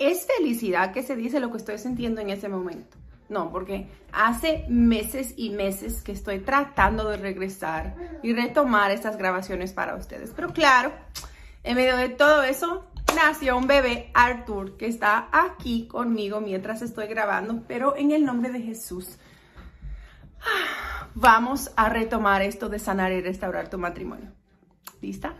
es felicidad que se dice lo que estoy sintiendo en ese momento. No, porque hace meses y meses que estoy tratando de regresar y retomar estas grabaciones para ustedes. Pero claro, en medio de todo eso, nació un bebé, Arthur, que está aquí conmigo mientras estoy grabando, pero en el nombre de Jesús. Vamos a retomar esto de sanar y restaurar tu matrimonio. ¿Lista?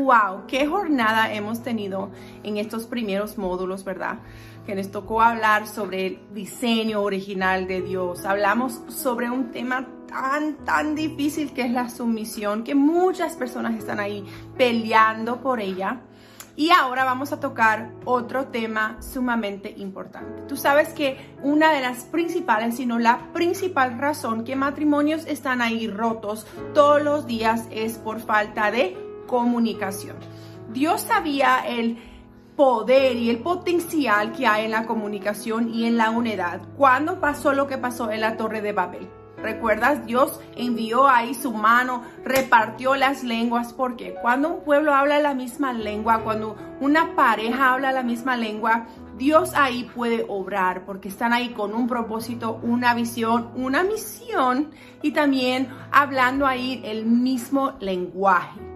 Wow, qué jornada hemos tenido en estos primeros módulos, ¿verdad? Que nos tocó hablar sobre el diseño original de Dios. Hablamos sobre un tema tan, tan difícil que es la sumisión, que muchas personas están ahí peleando por ella. Y ahora vamos a tocar otro tema sumamente importante. Tú sabes que una de las principales, si no la principal razón que matrimonios están ahí rotos todos los días es por falta de comunicación. Dios sabía el poder y el potencial que hay en la comunicación y en la unidad. Cuando pasó lo que pasó en la Torre de Babel? ¿Recuerdas? Dios envió ahí su mano, repartió las lenguas, porque cuando un pueblo habla la misma lengua, cuando una pareja habla la misma lengua, Dios ahí puede obrar, porque están ahí con un propósito, una visión, una misión y también hablando ahí el mismo lenguaje.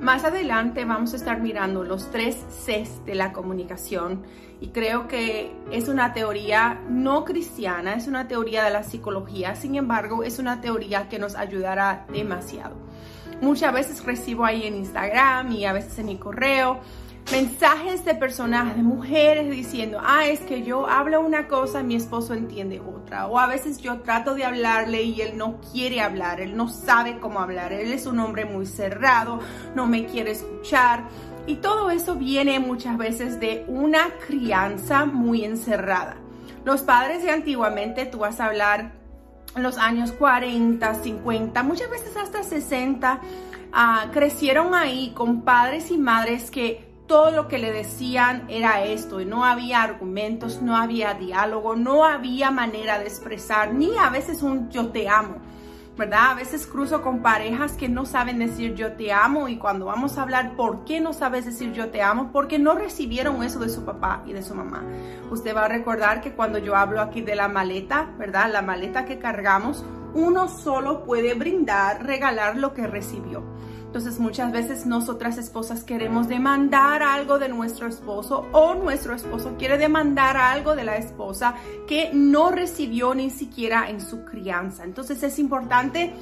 Más adelante vamos a estar mirando los tres Cs de la comunicación y creo que es una teoría no cristiana, es una teoría de la psicología, sin embargo es una teoría que nos ayudará demasiado. Muchas veces recibo ahí en Instagram y a veces en mi correo mensajes de personas, de mujeres diciendo, ah, es que yo hablo una cosa, mi esposo entiende otra. O a veces yo trato de hablarle y él no quiere hablar, él no sabe cómo hablar, él es un hombre muy cerrado, no me quiere escuchar. Y todo eso viene muchas veces de una crianza muy encerrada. Los padres de antiguamente, tú vas a hablar en los años 40, 50, muchas veces hasta 60, ah, crecieron ahí con padres y madres que todo lo que le decían era esto y no había argumentos, no había diálogo, no había manera de expresar, ni a veces un yo te amo. ¿verdad? A veces cruzo con parejas que no saben decir yo te amo y cuando vamos a hablar por qué no sabes decir yo te amo, porque no recibieron eso de su papá y de su mamá. Usted va a recordar que cuando yo hablo aquí de la maleta, ¿verdad? La maleta que cargamos, uno solo puede brindar, regalar lo que recibió. Entonces muchas veces nosotras esposas queremos demandar algo de nuestro esposo o nuestro esposo quiere demandar algo de la esposa que no recibió ni siquiera en su crianza. Entonces es importante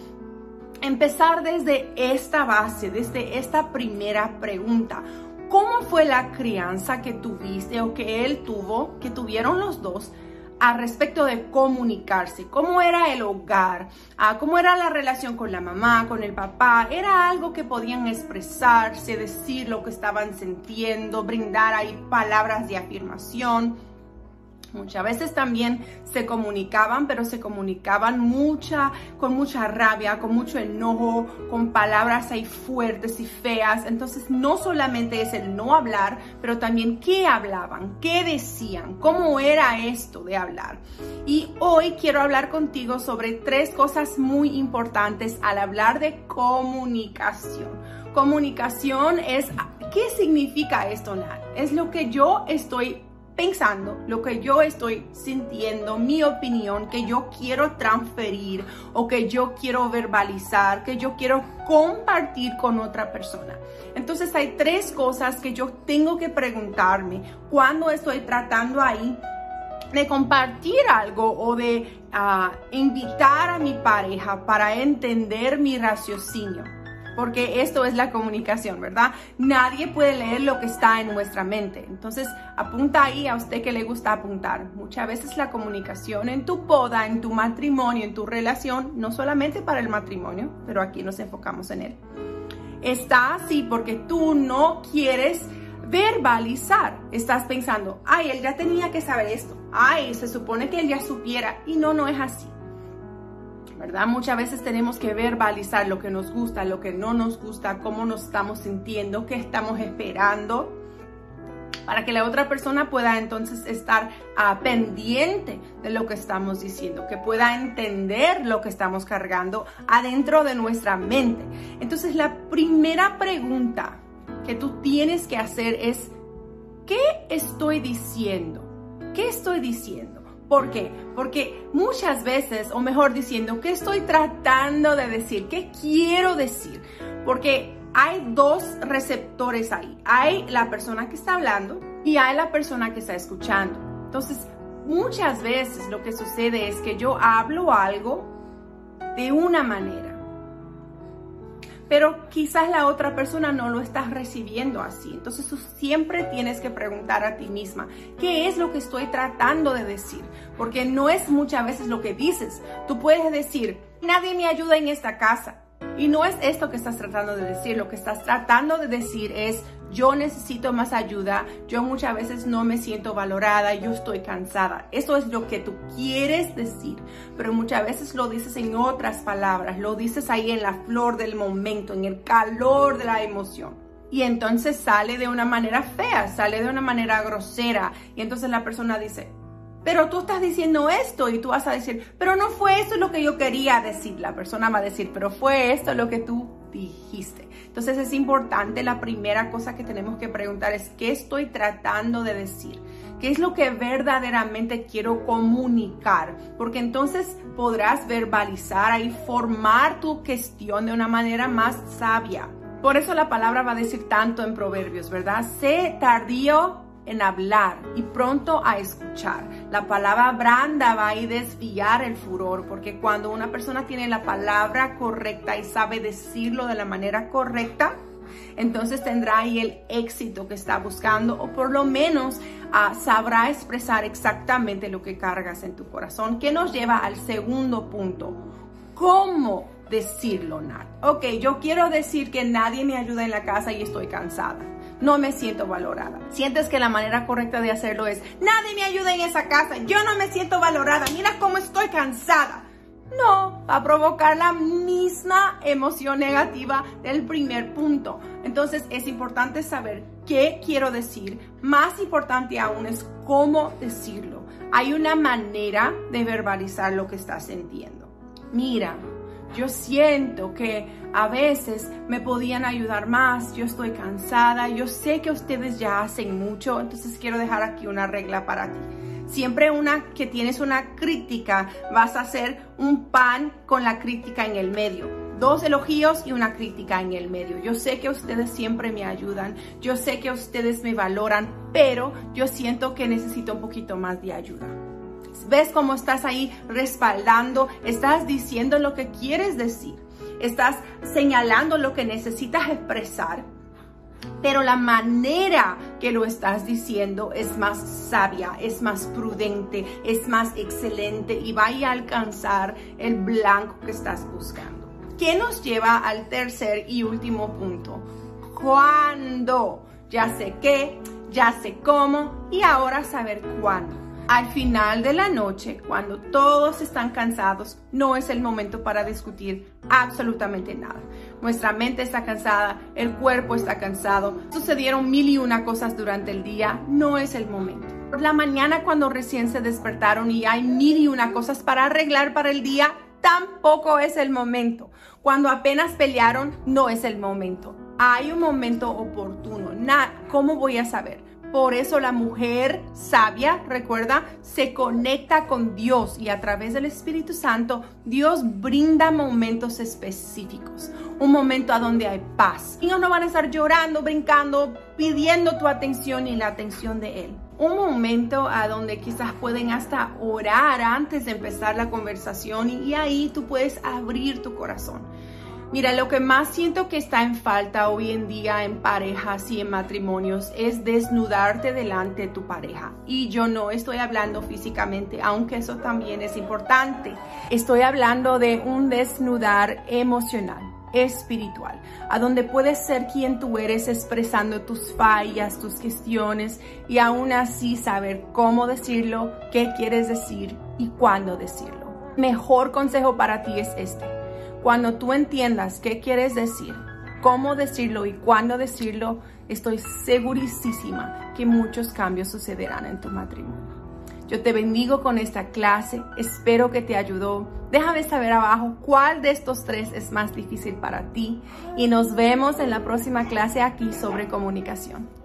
empezar desde esta base, desde esta primera pregunta. ¿Cómo fue la crianza que tuviste o que él tuvo, que tuvieron los dos? A respecto de comunicarse, cómo era el hogar, a cómo era la relación con la mamá, con el papá, era algo que podían expresarse, decir lo que estaban sintiendo, brindar ahí palabras de afirmación Muchas veces también se comunicaban, pero se comunicaban mucha, con mucha rabia, con mucho enojo, con palabras ahí fuertes y feas. Entonces no solamente es el no hablar, pero también qué hablaban, qué decían, cómo era esto de hablar. Y hoy quiero hablar contigo sobre tres cosas muy importantes al hablar de comunicación. Comunicación es, ¿qué significa esto? Es lo que yo estoy pensando, lo que yo estoy sintiendo, mi opinión, que yo quiero transferir o que yo quiero verbalizar, que yo quiero compartir con otra persona. Entonces hay tres cosas que yo tengo que preguntarme cuando estoy tratando ahí de compartir algo o de ah, invitar a mi pareja para entender mi raciocinio porque esto es la comunicación, ¿verdad? Nadie puede leer lo que está en nuestra mente. Entonces, apunta ahí a usted que le gusta apuntar. Muchas veces la comunicación en tu boda, en tu matrimonio, en tu relación, no solamente para el matrimonio, pero aquí nos enfocamos en él. Está así porque tú no quieres verbalizar. Estás pensando, ay, él ya tenía que saber esto. Ay, se supone que él ya supiera. Y no, no es así. Muchas veces tenemos que verbalizar lo que nos gusta, lo que no nos gusta, cómo nos estamos sintiendo, qué estamos esperando. para que la otra persona pueda entonces estar uh, pendiente de lo que estamos diciendo, que pueda entender lo que estamos cargando adentro de nuestra mente. Entonces la primera pregunta que tú tienes que hacer es, ¿qué estoy diciendo? ¿Qué estoy diciendo? ¿Por qué? Porque muchas veces, o mejor diciendo, ¿qué estoy tratando de decir? ¿Qué quiero decir? Porque hay dos receptores ahí. Hay la persona que está hablando y hay la persona que está escuchando. Entonces, muchas veces lo que sucede es que yo hablo algo de una manera pero quizás la otra persona no lo está recibiendo así. Entonces tú siempre tienes que preguntar a ti misma, ¿qué es lo que estoy tratando de decir? Porque no es muchas veces lo que dices. Tú puedes decir, nadie me ayuda en esta casa. Y no es esto que estás tratando de decir, lo que estás tratando de decir es yo necesito más ayuda, yo muchas veces no me siento valorada, yo estoy cansada. Eso es lo que tú quieres decir, pero muchas veces lo dices en otras palabras, lo dices ahí en la flor del momento, en el calor de la emoción. Y entonces sale de una manera fea, sale de una manera grosera. Y entonces la persona dice, pero tú estás diciendo esto y tú vas a decir, pero no fue eso lo que yo quería decir. La persona va a decir, pero fue esto lo que tú dijiste. Entonces es importante, la primera cosa que tenemos que preguntar es, ¿qué estoy tratando de decir? ¿Qué es lo que verdaderamente quiero comunicar? Porque entonces podrás verbalizar y formar tu cuestión de una manera más sabia. Por eso la palabra va a decir tanto en Proverbios, ¿verdad? Sé tardío en hablar y pronto a escuchar. La palabra branda va a desviar el furor, porque cuando una persona tiene la palabra correcta y sabe decirlo de la manera correcta, entonces tendrá ahí el éxito que está buscando o por lo menos ah, sabrá expresar exactamente lo que cargas en tu corazón, que nos lleva al segundo punto. ¿Cómo decirlo, Nat? Ok, yo quiero decir que nadie me ayuda en la casa y estoy cansada no me siento valorada. Sientes que la manera correcta de hacerlo es, nadie me ayuda en esa casa, yo no me siento valorada, mira cómo estoy cansada. No, va a provocar la misma emoción negativa del primer punto. Entonces es importante saber qué quiero decir. Más importante aún es cómo decirlo. Hay una manera de verbalizar lo que estás sintiendo. Mira, yo siento que a veces me podían ayudar más, yo estoy cansada, yo sé que ustedes ya hacen mucho, entonces quiero dejar aquí una regla para ti. Siempre una que tienes una crítica, vas a hacer un pan con la crítica en el medio. Dos elogios y una crítica en el medio. Yo sé que ustedes siempre me ayudan, yo sé que ustedes me valoran, pero yo siento que necesito un poquito más de ayuda. ¿Ves cómo estás ahí respaldando? Estás diciendo lo que quieres decir. Estás señalando lo que necesitas expresar. Pero la manera que lo estás diciendo es más sabia, es más prudente, es más excelente y va a alcanzar el blanco que estás buscando. ¿Qué nos lleva al tercer y último punto? ¿Cuándo? Ya sé qué, ya sé cómo y ahora saber cuándo. Al final de la noche, cuando todos están cansados, no es el momento para discutir absolutamente nada. Nuestra mente está cansada, el cuerpo está cansado, sucedieron mil y una cosas durante el día, no es el momento. Por la mañana cuando recién se despertaron y hay mil y una cosas para arreglar para el día, tampoco es el momento. Cuando apenas pelearon, no es el momento. Hay un momento oportuno. ¿Cómo voy a saber? Por eso la mujer sabia, recuerda, se conecta con Dios y a través del Espíritu Santo Dios brinda momentos específicos. Un momento a donde hay paz. Niños no van a estar llorando, brincando, pidiendo tu atención y la atención de Él. Un momento a donde quizás pueden hasta orar antes de empezar la conversación y ahí tú puedes abrir tu corazón. Mira, lo que más siento que está en falta hoy en día en parejas y en matrimonios es desnudarte delante de tu pareja. Y yo no estoy hablando físicamente, aunque eso también es importante. Estoy hablando de un desnudar emocional espiritual, a donde puedes ser quien tú eres expresando tus fallas, tus cuestiones y aún así saber cómo decirlo, qué quieres decir y cuándo decirlo. Mejor consejo para ti es este cuando tú entiendas qué quieres decir, cómo decirlo y cuándo decirlo, estoy segurísima que muchos cambios sucederán en tu matrimonio. Yo te bendigo con esta clase, espero que te ayudó. Déjame saber abajo cuál de estos tres es más difícil para ti y nos vemos en la próxima clase aquí sobre comunicación.